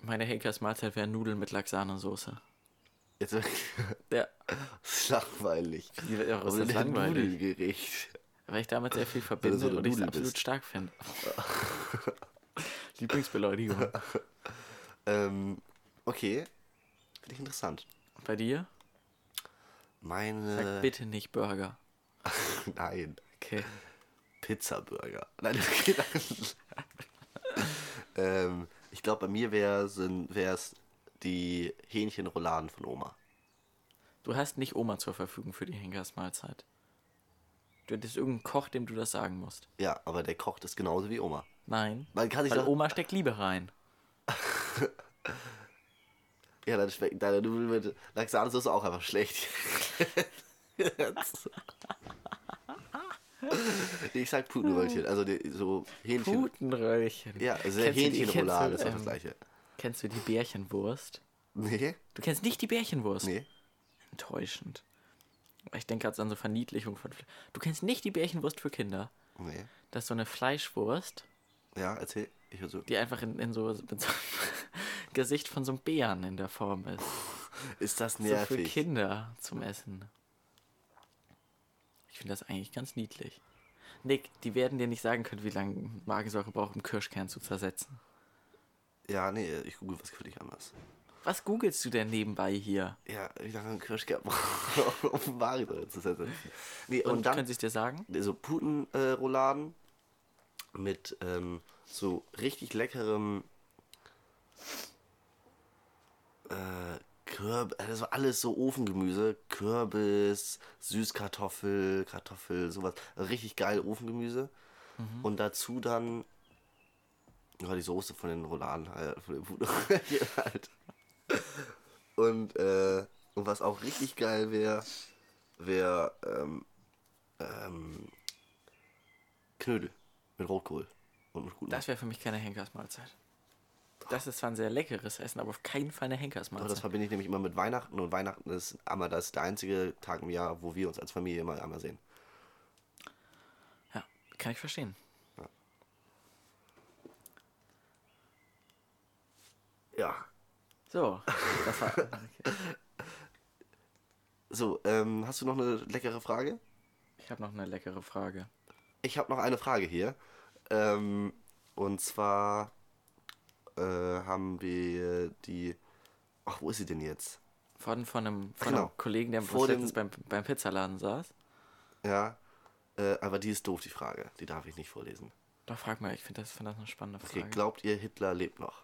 Meine Henkers Mahlzeit wäre Nudeln mit Lachsahnesoße. Jetzt. Ja, Das <laughs> ist langweilig. Die- ja, Aber ist ein langweilig? Nudelgericht. weil ich damit sehr viel so verbinde eine und ich es absolut stark finde. <laughs> Lieblingsbeleidigung. <laughs> Ähm, okay. Finde ich interessant. Bei dir? Sag Meine. bitte nicht Burger. Nein. Okay. Pizzaburger. Nein, okay, nein. ähm, ich glaube, bei mir wäre es die Hähnchenrouladen von Oma. Du hast nicht Oma zur Verfügung für die Henkers Mahlzeit. Du hättest irgendeinen Koch, dem du das sagen musst. Ja, aber der kocht es genauso wie Oma. Nein. Man kann sich Weil Oma steckt Liebe rein. <laughs> Ja, dann schmeckt deine Nudeln mit Laxanesauce auch einfach schlecht. <laughs> <laughs> Nee, <laughs> ich sag Putenröllchen, also die, so Hähnchen. Putenröllchen. Ja, also Kennst du die- Hähnchenroulade ist du, doch das ähm, gleiche. Kennst du die Bärchenwurst? Nee? Du kennst nicht die Bärchenwurst? Nee? Enttäuschend. Ich denke gerade an so Verniedlichung von. Fle- Du kennst nicht die Bärchenwurst für Kinder. Nee. Das ist so eine Fleischwurst, Ja, erzähl. Ich so. die einfach in, in so, mit so einem <laughs> Gesicht von so einem Bären in der Form ist. Ist das So für nervig? Kinder zum Essen. Ich finde das eigentlich ganz niedlich. Nick, die werden dir nicht sagen können, wie lange Magensäure braucht, um Kirschkern zu zersetzen. ja, nee, ich google was völlig anders. Was googelst du denn nebenbei hier? Ja, wie lange ein Kirschkern <laughs> braucht, um Magensäure zu setzen. Nee, und, Und, dann können sie es dir sagen? so Putenrouladen mit ähm, so richtig leckerem äh, Kürb, also alles so Ofengemüse, Kürbis, Süßkartoffel, Kartoffel, sowas. Richtig geil Ofengemüse. Und dazu dann ja, die Soße von den Rouladen halt, von den Putenröllchen <laughs> halt. Und, äh, und was auch richtig geil wäre, wäre ähm, ähm, Knödel mit Rotkohl und mit guten. Das wäre für mich keine Henkersmahlzeit. Das ist zwar ein sehr leckeres Essen, aber auf keinen Fall eine Aber das Henkersmahlzeit. verbinde ich nämlich immer mit Weihnachten und Weihnachten ist einmal das der einzige Tag im Jahr, wo wir uns als Familie immer einmal sehen. Ja, kann ich verstehen. Ja. So, das war. Okay. <laughs> So, ähm, hast du noch eine leckere Frage? Ich habe noch eine leckere Frage. Ich habe noch eine Frage hier. Ähm, und zwar äh, haben wir die. Ach, wo ist sie denn jetzt? Von, von, einem, von Genau. einem Kollegen, der Vor letztens beim, beim Pizzaladen saß. Ja. Äh, aber die ist doof, die Frage. Die darf ich nicht vorlesen. Doch, frag mal, ich finde das, find das eine spannende Okay, Frage. glaubt ihr, Hitler lebt noch?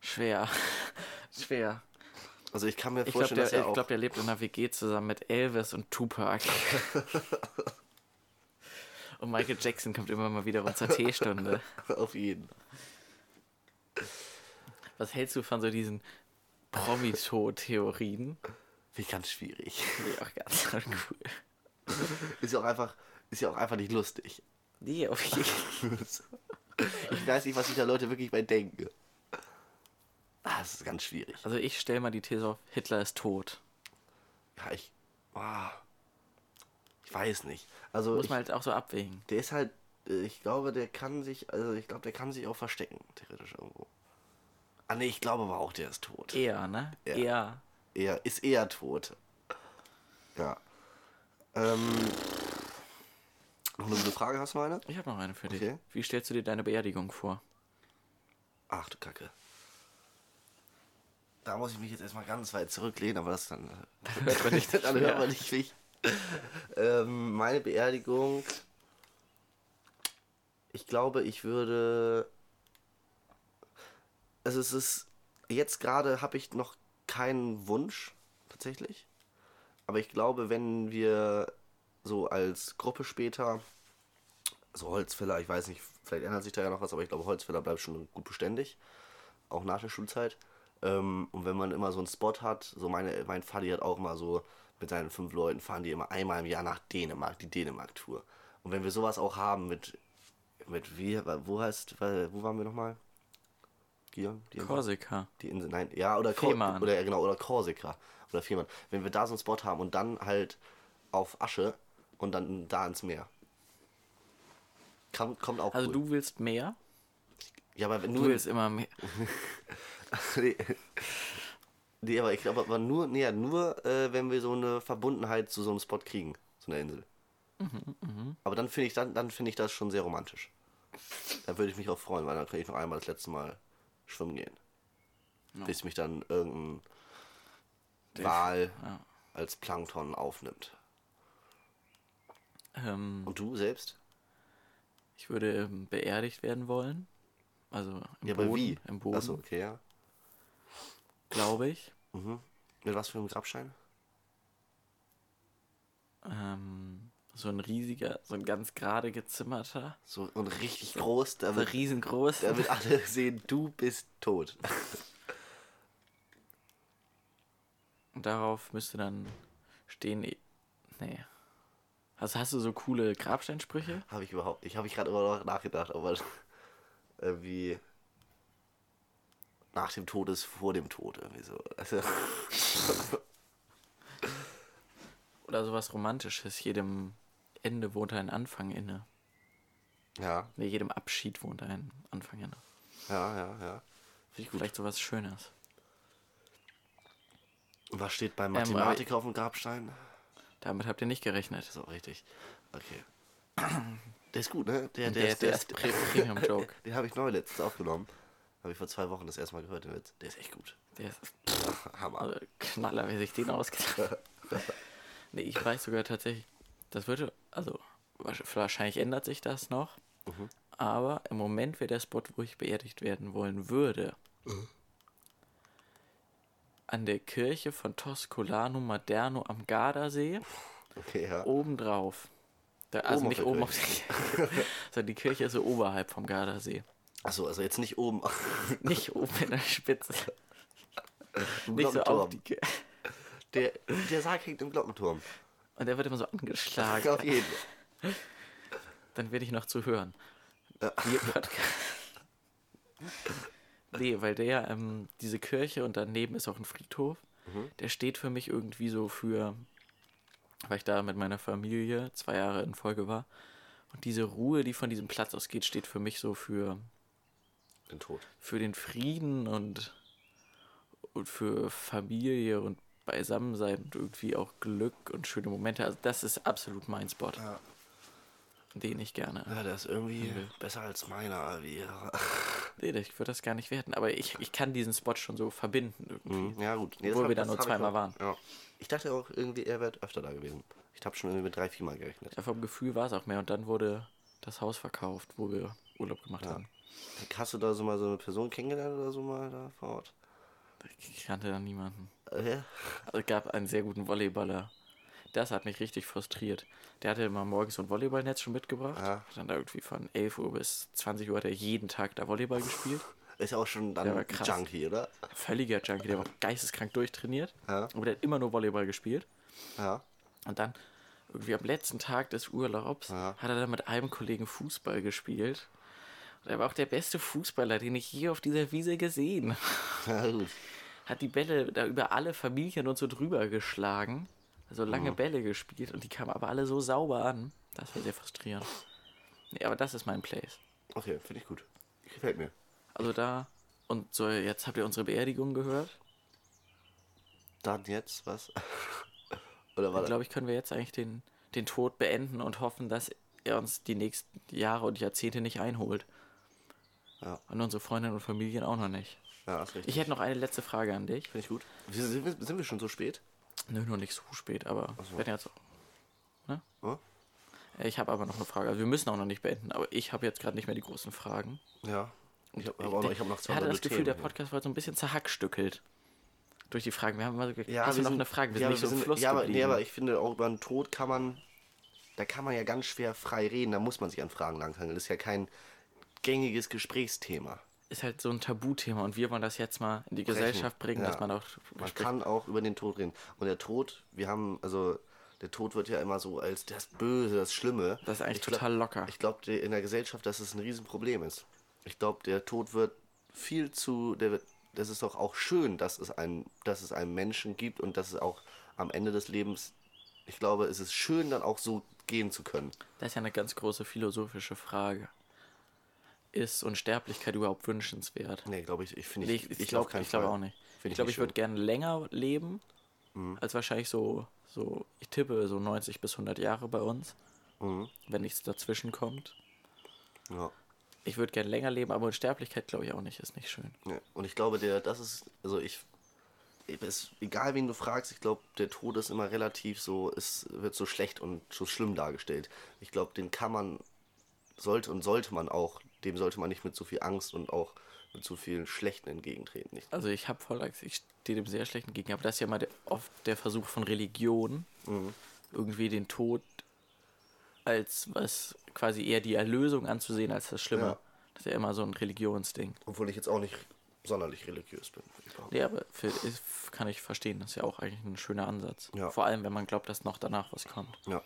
Schwer. <laughs> Schwer. Also ich kann mir Ich glaube, vorstellen, der, dass er ich auch. glaub, der lebt in einer WG zusammen mit Elvis und Tupac. <laughs> und Michael Jackson kommt immer mal wieder zur Teestunde. <laughs> auf jeden. Was hältst du von so diesen Promi-Theorien? Wie ganz schwierig. Die auch ganz <laughs> cool. Ist ja auch einfach, ist ja auch einfach nicht lustig. Nee, auf jeden Fall. <laughs> Ich weiß nicht, was sich da Leute wirklich bei denken. Ah, das ist ganz schwierig. Also ich stelle mal die These auf, Hitler ist tot. Ja, ich. ah, ich weiß nicht. Also Muss ich, man halt auch so abwägen. der ist halt. äh, Ich glaube, der kann sich. Also ich glaube, der kann sich auch verstecken, theoretisch irgendwo. Ah nee, ich glaube aber auch, der ist tot. Eher, ne? Ja. Eher. Er ist eher tot. Ja. Ähm. Noch eine gute Frage hast du eine? Ich habe noch eine für dich. Okay. Wie stellst du dir deine Beerdigung vor? Ach du Kacke. Da muss ich mich jetzt erstmal ganz weit zurücklehnen, aber das dann. <laughs> <laughs> Dann hört man nicht, dann hört man nicht mich. Ähm, meine Beerdigung. Ich glaube, ich würde. Also es ist. Jetzt gerade habe ich noch keinen Wunsch, tatsächlich. Aber ich glaube, wenn wir so als Gruppe später, so Holzfäller, ich weiß nicht, vielleicht ändert sich da ja noch was, aber ich glaube, Holzfäller bleibt schon gut beständig. Auch nach der Schulzeit. Ähm, und wenn man immer so einen Spot hat, so meine, mein Vati hat auch mal so mit seinen fünf Leuten fahren die immer einmal im Jahr nach Dänemark, die Dänemark-Tour. Und wenn wir sowas auch haben mit, mit wie, wo heißt, wo waren wir nochmal? Insel? Korsika. Die Insel, nein, ja, oder Fehmarn. oder genau, oder Korsika oder Fehmarn. Wenn wir da so einen Spot haben und dann halt auf Asche und dann da ins Meer. Kam, kommt auch Also cool. du willst mehr? ja, aber wenn Du nur willst immer mehr. <laughs> nee. Nee, aber ich glaube, aber nur, nee, nur äh, wenn wir so eine Verbundenheit zu so einem Spot kriegen, zu einer Insel. Mhm, aber dann finde ich dann, dann finde ich das schon sehr romantisch. Da würde ich mich auch freuen, weil dann kann ich noch einmal das letzte Mal schwimmen gehen. Bis mich dann irgendein Wal ja. als Plankton aufnimmt. Ähm, Und du selbst? ich würde ähm, beerdigt werden wollen. Also im Ja, Boden. aber wie? Im Boden, Achso, okay, ja. glaube ich. Mhm. Mit was für einem Grabstein? Ähm, so ein riesiger, so ein ganz gerade gezimmerter. So und richtig groß, So damit, riesengroß. damit alle <laughs> sehen, du bist tot. Und darauf müsste dann stehen. eh- Nee. Also hast du so coole Grabsteinsprüche? Habe ich überhaupt nicht. Habe ich gerade immer noch nachgedacht, aber <laughs> irgendwie nach dem Tod ist vor dem Tod irgendwie so. Also, <laughs> Oder sowas Romantisches? Jedem Ende wohnt ein Anfang inne. ja, Nee, jedem Abschied wohnt ein Anfang inne. ja, ja, ja. Finde ich gut. Vielleicht sowas Schönes. Was steht beim Ähm, Mathematiker auf dem Grabstein? Damit habt ihr nicht gerechnet. So, richtig. Okay. <clears throat> Der ist gut, ne? Der, der, Der, ist, der der ist Pre- Premium-Joke. <laughs> Den habe ich neu letztens aufgenommen. Habe ich vor zwei Wochen das erste Mal gehört, den Witz. Der ist echt gut. Der ist Hammer. also Knaller, wie sich den ausgedacht. <laughs> Nee, ich weiß sogar tatsächlich, das würde, also wahrsch- wahrscheinlich ändert sich das noch, Mhm. aber im Moment wäre der Spot, wo ich beerdigt werden wollen würde, Mhm. an der Kirche von Toscolano Maderno am Gardasee, Okay, ja. obendrauf. Da, also Oben nicht oben auf der <laughs> sondern die Kirche ist so oberhalb vom Gardasee. Achso, also jetzt nicht oben. <laughs> Nicht oben in der Spitze. Nicht so auf Glockenturm. die Kirche. <laughs> Der, der Sarg hängt im Glockenturm. Und der wird immer so angeschlagen. <laughs> Auf jeden. Dann werde ich noch zu hören. Ja. Nee, weil der, ähm, diese Kirche und daneben ist auch ein Friedhof, Mhm. der steht für mich irgendwie so für, weil ich da mit meiner Familie zwei Jahre in Folge war. Und diese Ruhe, die von diesem Platz ausgeht, steht für mich so für, Den Tod. für den Frieden und, und für Familie und Beisammensein und irgendwie auch Glück und schöne Momente. Also das ist absolut mein Spot, Ja. den ich gerne. Ja, der ist irgendwie besser als meiner. Wie, <laughs> Nee, ich würde das gar nicht werten, aber ich, ich kann diesen Spot schon so verbinden irgendwie. ja, gut. Obwohl hab- wir da nur zweimal waren. Ja. Ich dachte auch irgendwie, er wäre öfter da gewesen. Ich habe schon irgendwie mit drei, viermal gerechnet. Ja, vom Gefühl war es auch mehr und dann wurde das Haus verkauft, wo wir Urlaub gemacht Ja. haben. Hast du da so mal so eine Person kennengelernt oder so mal da vor Ort? Ich kannte da niemanden. Äh, ja? Also, es gab einen sehr guten Volleyballer. Das hat mich richtig frustriert. Der hatte immer morgens so ein Volleyballnetz schon mitgebracht. Ja. Dann da irgendwie von 11 Uhr bis 20 Uhr hat er jeden Tag da Volleyball gespielt. <laughs> Ist ja auch schon dann Der war krass. Junkie, oder? Völliger Junkie, der war geisteskrank durchtrainiert. Ja. Aber der hat immer nur Volleyball gespielt. Ja. Und dann irgendwie am letzten Tag des Urlaubs Ja. hat er dann mit einem Kollegen Fußball gespielt. Er war auch der beste Fußballer, den ich je auf dieser Wiese gesehen <laughs> gut. Hat die Bälle da über alle Familien und so drüber geschlagen. Also lange Mhm. Bälle gespielt und die kamen aber alle so sauber an. Das war sehr frustrierend. Nee, aber das ist mein Place. Okay, finde ich gut. Gefällt mir. Also da. Und so, jetzt habt ihr unsere Beerdigung gehört. Dann jetzt, was? <laughs> oder war Dann glaube ich, können wir jetzt eigentlich den, den Tod beenden und hoffen, dass er uns die nächsten Jahre und Jahrzehnte nicht einholt. Ja. Und unsere Freundinnen und Familien auch noch nicht. Ja, ist richtig. Ich hätte noch eine letzte Frage an dich. Finde ich gut. Wir- Sind wir, sind wir schon so spät? Nö, noch nicht so spät, aber so. wir jetzt. Ne? Hm? Ich habe aber noch eine Frage. Also wir müssen auch noch nicht beenden, aber ich habe jetzt gerade nicht mehr die großen Fragen. Ja. Ich habe hab auch noch, ich hab noch Ich zwei hatte das Gefühl, der. Podcast war so ein bisschen zerhackstückelt. Durch die Fragen. Wir haben immer Ja, wir noch sind- eine Frage? Wir ja, sind nicht so im Fluss ja, aber, nee, aber ich finde auch über den Tod kann man, da kann man ja ganz schwer frei reden, da muss man sich an Fragen langhangeln. Das ist ja kein gängiges Gesprächsthema. ist halt so ein Tabuthema und wir wollen das jetzt mal in die Brechen. Gesellschaft bringen, Ja. dass man auch Man spricht. kann auch über den Tod reden. Und der Tod, wir haben, also der Tod wird ja immer so als das Böse, das Schlimme. Das ist eigentlich Ich glaub- total locker. Ich glaube in der Gesellschaft, dass es ein Riesenproblem ist. Ich glaube, der Tod wird viel zu, der wird, das ist doch auch schön, dass es einen, dass es einen Menschen gibt und dass es auch am Ende des Lebens, ich glaube, es ist schön, dann auch so gehen zu können. Das ist ja eine ganz große philosophische Frage. Ist Unsterblichkeit überhaupt wünschenswert? Nee, glaube ich, ich finde Nee, ich, ich glaube ich glaub Fall. auch nicht. Find Ich glaube, ich würde gerne länger leben, Mhm. als wahrscheinlich so, so, ich tippe so 90 bis 100 Jahre bei uns, Mhm. wenn nichts dazwischen kommt. Ja. Ich würde gerne länger leben, aber Unsterblichkeit glaube ich auch nicht, ist nicht schön. Ja, und ich glaube, der, das ist, also ich, es, egal wen du fragst, ich glaube, der Tod ist immer relativ so, es wird so schlecht und so schlimm dargestellt. Ich glaube, den kann man, sollte und sollte man auch, dem sollte man nicht mit so viel Angst und auch mit so viel Schlechten entgegentreten. Nicht? Also ich habe voll Angst, ich stehe dem sehr schlechten gegen, aber das ist ja mal der, oft der Versuch von Religion, Mhm. irgendwie den Tod als was quasi eher die Erlösung anzusehen als das Schlimme. Ja. Das ist ja immer so ein Religionsding. Obwohl ich jetzt auch nicht sonderlich religiös bin. Nee, aber für, kann ich verstehen. Das ist ja auch eigentlich ein schöner Ansatz. Ja. Vor allem, wenn man glaubt, dass noch danach was kommt. Ja.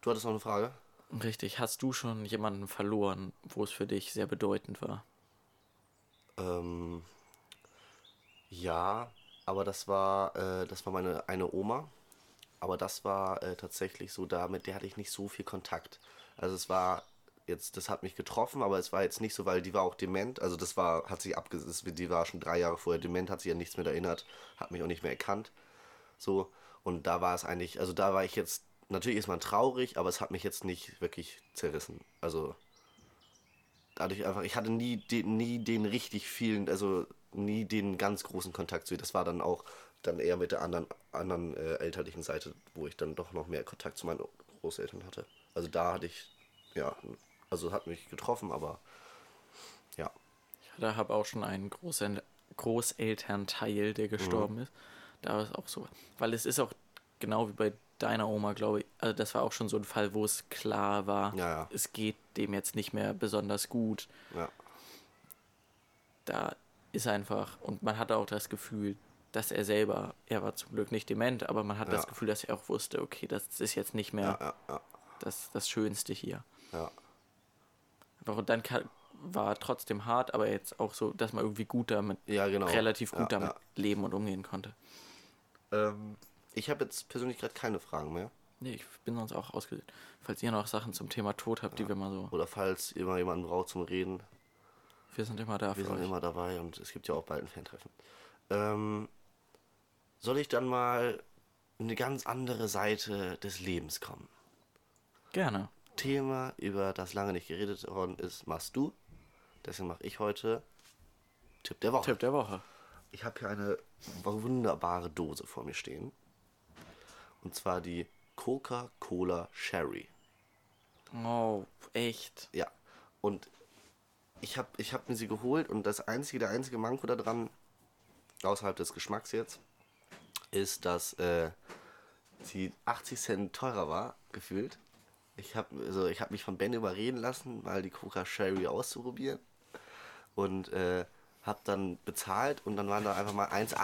Du hattest noch eine Frage? Richtig. Hast du schon jemanden verloren, wo es für dich sehr bedeutend war? Ähm, ja, aber das war, äh, das war meine eine Oma. Aber das war äh, tatsächlich so, da mit der hatte ich nicht so viel Kontakt. Also es war jetzt, das hat mich getroffen, aber es war jetzt nicht so, weil die war auch dement. Also das war, hat sich abgesetzt, die war schon drei Jahre vorher dement, hat sich an nichts mehr erinnert, hat mich auch nicht mehr erkannt. So, und da war es eigentlich, also da war ich jetzt, natürlich ist man traurig, aber es hat mich jetzt nicht wirklich zerrissen. Also dadurch einfach, ich hatte nie den, nie den richtig vielen, also nie den ganz großen Kontakt zu ihr. Das war dann auch dann eher mit der anderen, anderen äh, elterlichen Seite, wo ich dann doch noch mehr Kontakt zu meinen Großeltern hatte. Also da hatte ich, ja, also hat mich getroffen, aber ja. Ich da habe auch schon einen Großel Großelternteil, der Mhm. gestorben ist. Da ist auch so. Weil es ist auch genau wie bei deiner Oma, glaube ich. Also das war auch schon so ein Fall, wo es klar war, Ja, ja. es geht dem jetzt nicht mehr besonders gut. Ja, Da ist einfach, und man hatte auch das Gefühl, dass er selber, er war zum Glück nicht dement, aber man hat das. Gefühl, dass er auch wusste, okay, das ist jetzt nicht mehr ja, ja, ja. das, das Schönste hier. ja. Und dann ka- war trotzdem hart, aber jetzt auch so, dass man irgendwie gut damit, Ja, genau. relativ gut ja, damit Ja. leben und umgehen konnte. Ähm, ich habe jetzt persönlich gerade keine Fragen mehr. Nee, ich bin sonst auch ausgesehen. Falls ihr noch Sachen zum Thema Tod habt, die wir mal so. Oder falls ihr mal jemanden braucht zum Reden, Wir sind immer da wir sind euch. immer dabei und es gibt ja auch bald ein Fan-Treffen. Ähm, soll ich dann mal in eine ganz andere Seite des Lebens kommen? Gerne. Thema, über das lange nicht geredet worden ist, machst du. Deswegen mache ich heute Tipp der Woche. Tipp der Woche. Ich habe hier eine wunderbare Dose vor mir stehen. Und zwar die Coca-Cola Sherry. Oh, echt. Ja. Und ich habe ich hab mir sie geholt und das einzige, der einzige Manko daran, außerhalb des Geschmacks jetzt, ist, dass äh, sie 80 Cent teurer war, gefühlt. Ich habe also ich hab mich von Ben überreden lassen, mal die Coca Sherry auszuprobieren. Und äh, habe dann bezahlt und dann waren da einfach mal 1,80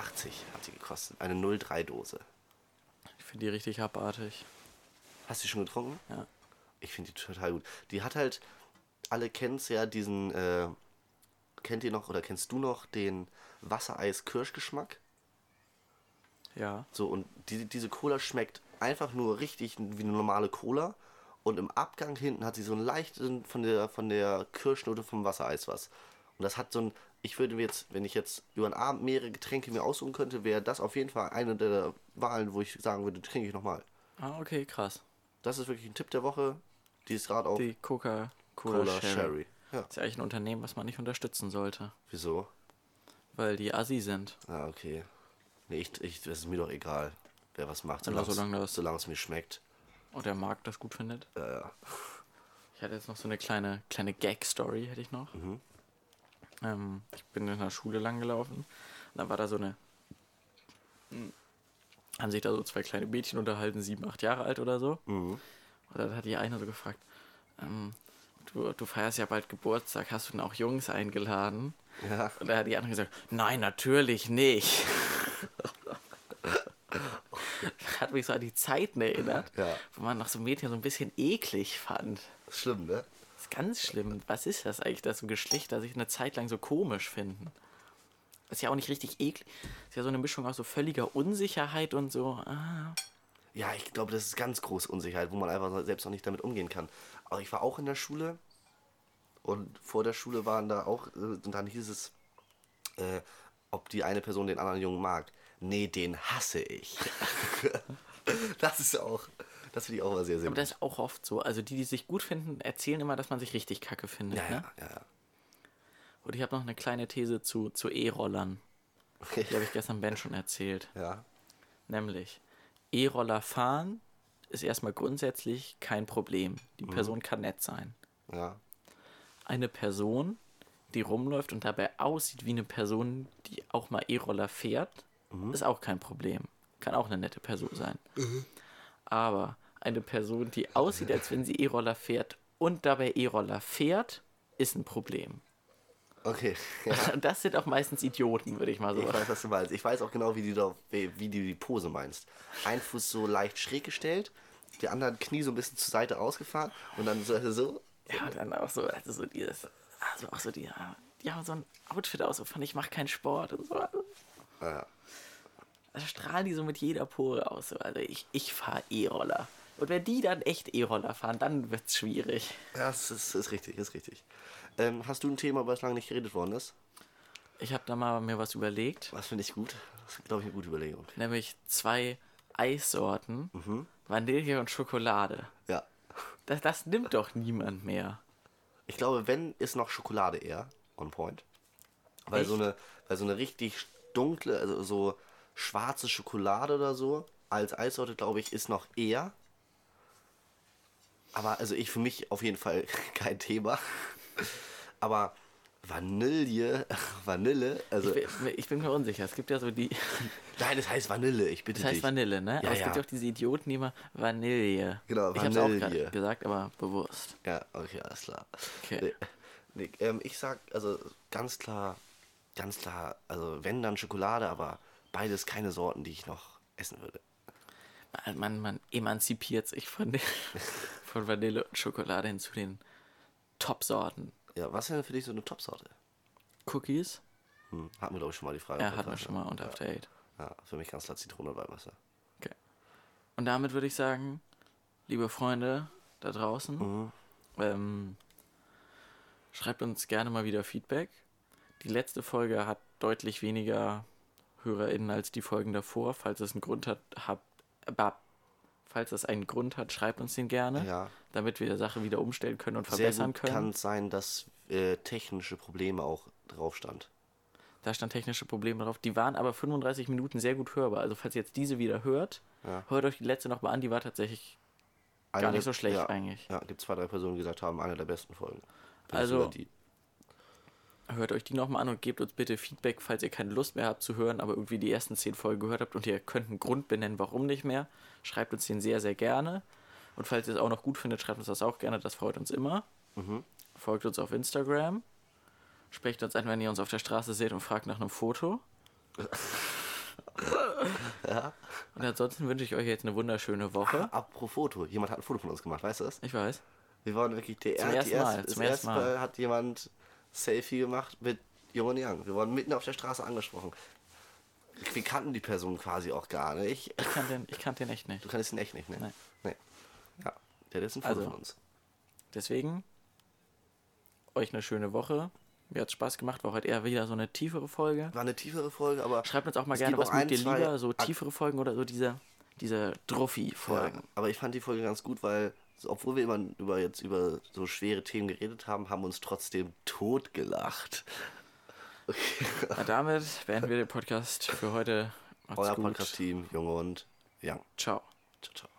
hat sie gekostet. Eine 03-Dose. Ich finde die richtig abartig. Hast du die schon getrunken? Ja. Ich finde die total gut. Die hat halt, alle kennt's ja diesen, äh, kennt ihr noch oder kennst du noch den Wassereis-Kirschgeschmack? Ja. So, und die, diese Cola schmeckt einfach nur richtig wie eine normale Cola. Und im Abgang hinten hat sie so einen leichten von der, von der Kirschnote vom Wassereis was. Und das hat so ein, ich würde mir jetzt, wenn ich jetzt über den Abend mehrere Getränke mir aussuchen könnte, wäre das auf jeden Fall eine der Wahlen, wo ich sagen würde, trinke ich nochmal. Ah, okay, krass. Das ist wirklich ein Tipp der Woche. Die ist gerade auf Die Coca-Cola Cola Sherry. Sherry. Ja. Ist ja eigentlich ein Unternehmen, was man nicht unterstützen sollte. Wieso? Weil die Assi sind. Ah, okay. Nee, ich, ich, das ist mir doch egal, wer was macht, solange, solange es, das- solange es mir schmeckt. Und der Markt das gut findet. Ja, ja. Ich hatte jetzt noch so eine kleine, kleine Gag-Story, hätte ich noch. Ähm, ich bin in der Schule lang gelaufen. Und dann war da so eine. Hm, haben sich da so zwei kleine Mädchen unterhalten, sieben, acht Jahre alt oder so. Und dann hat die eine so gefragt: ähm, du, du feierst ja bald Geburtstag, hast du denn auch Jungs eingeladen? Ja. Und da hat die andere gesagt: Nein, natürlich nicht. <laughs> hat mich so an die Zeiten erinnert, Ja. wo man noch so Mädchen so ein bisschen eklig fand. Schlimm, ne? Ganz schlimm. Was ist das eigentlich, dass so Geschlechter sich eine Zeit lang so komisch finden? Ist ja auch nicht richtig eklig. Ist ja so eine Mischung aus so völliger Unsicherheit und so. Ah, Ja, ich glaube, das ist ganz große Unsicherheit, wo man einfach selbst noch nicht damit umgehen kann. Aber ich war auch in der Schule und vor der Schule waren da auch, äh, und dann hieß es, äh, ob die eine Person den anderen Jungen mag. Nee, den hasse ich. <laughs> das ist auch, das finde ich auch immer sehr, sehr aber das ist auch oft so. Also die, die sich gut finden, erzählen immer, dass man sich richtig kacke findet. Ja, ne? ja, ja. Und ich habe noch eine kleine These zu, zu E-Rollern. Okay. Die habe ich gestern Ben schon erzählt. Ja, Nämlich, E-Roller fahren ist erstmal grundsätzlich kein Problem. Die Person kann nett sein. ja. eine Person, die rumläuft und dabei aussieht wie eine Person, die auch mal E-Roller fährt, ist auch kein Problem. Kann auch eine nette Person sein. Aber eine Person, die aussieht, als wenn sie E-Roller fährt und dabei E-Roller fährt, ist ein Problem. Okay. <laughs> Ja. Und das sind auch meistens Idioten, würde ich mal so Ich sagen. weiß, was du meinst. Ich weiß auch genau, wie du, da, wie, wie du die Pose meinst. Ein Fuß so leicht schräg gestellt, die anderen Knie so ein bisschen zur Seite rausgefahren und dann so, so Ja, dann auch so, also so dieses, also auch so die, die haben so ein Outfit aus, so von ich mache keinen Sport und so. Also, Ja. also strahlen die so mit jeder Pore aus. So. Also ich, ich fahre E-Roller. Und wenn die dann echt E-Roller fahren, dann wird's schwierig. Ja, das ist, ist richtig, ist richtig. Ähm, hast du ein Thema, über das lange nicht geredet worden ist? Ich habe da mal mir was überlegt, Was finde ich gut? Das ist, glaube ich, eine gute Überlegung. nämlich zwei Eissorten, Vanille und Schokolade. Ja. Das, das nimmt doch niemand mehr. Ich glaube, wenn, ist noch Schokolade eher on point. Weil so eine, weil so eine richtig dunkle, also so schwarze Schokolade oder so, als Eissorte, glaube ich, ist noch eher. Aber also ich für mich auf jeden Fall <laughs> kein Thema. Aber Vanille, <laughs> Vanille, also. Ich bin, ich bin mir unsicher. Es gibt ja so die. <laughs> Nein, das heißt Vanille, ich bitte Das heißt dich. Vanille, ne? Ja, aber es gibt ja. auch diese Idioten, die immer Vanille. Genau, Ich hab's auch Vanille. gerade gesagt, aber bewusst. Ja, okay, alles klar. Okay. Nee, nee, ähm, ich sag, also ganz klar, ganz klar, also wenn dann Schokolade, aber beides keine Sorten, die ich noch essen würde. Man, man, man emanzipiert sich von, den, <laughs> von Vanille und Schokolade hin zu den Top-Sorten. Ja, was ist denn für dich so eine Top-Sorte? Cookies? Hm, hatten wir, glaube ich, schon mal die Frage. Ja, hatten wir schon mal unter After Eight. Ja, für mich ganz klar Zitrone und Weihwasser. Okay. Und damit würde ich sagen, liebe Freunde da draußen, Mhm. ähm, schreibt uns gerne mal wieder Feedback. Die letzte Folge hat deutlich weniger HörerInnen als die Folgen davor. Falls es einen Grund hat, habt, aber falls es einen Grund hat, schreibt uns den gerne, Ja. damit wir die Sache wieder umstellen können und verbessern können. kann es sein, dass äh, technische Probleme auch drauf stand. Da stand technische Probleme drauf. Die waren aber 35 Minuten sehr gut hörbar. Also falls ihr jetzt diese wieder hört, Ja. hört euch die letzte nochmal an. Die war tatsächlich Eine gar nicht der- so schlecht ja, eigentlich. Ja, gibt zwei, drei Personen, die gesagt haben, eine der besten Folgen. Ich Also- die. Hört euch die nochmal an und gebt uns bitte Feedback, falls ihr keine Lust mehr habt zu hören, aber irgendwie die ersten 10 Folgen gehört habt und ihr könnt einen Grund benennen, warum nicht mehr. Schreibt uns den sehr, sehr gerne. Und falls ihr es auch noch gut findet, schreibt uns das auch gerne. Das freut uns immer. Mhm. Folgt uns auf Instagram. Sprecht uns an, wenn ihr uns auf der Straße seht und fragt nach einem Foto. <laughs> Ja. Und ansonsten wünsche ich euch jetzt eine wunderschöne Woche. Apropos Foto, jemand hat ein Foto von uns gemacht, weißt du das? Ich weiß. Wir waren wirklich der Zum er- ersten erste, Mal, zum erste ersten Mal. Mal hat jemand Selfie gemacht mit und Young. Wir wurden mitten auf der Straße angesprochen. Wir kannten die Person quasi auch gar nicht. Ich kann den, ich kann den echt nicht. Du kannst ihn echt nicht, ne? Nein. Nee. Ja, der ist ein Foto Also. von uns. Deswegen, euch eine schöne Woche. Mir hat Spaß gemacht, war heute eher wieder so eine tiefere Folge. War eine tiefere Folge, aber. Schreibt uns auch mal gerne, was ein, dir zwei lieber, so tiefere Folgen oder so diese, diese Druffi-Folgen. Ja, aber ich fand die Folge ganz gut, weil, obwohl wir immer über, jetzt über so schwere Themen geredet haben, haben wir uns trotzdem totgelacht. Na, damit beenden wir den Podcast für heute. Macht's Euer. Podcast-Team, Junge und Young. Ciao. Ciao, ciao.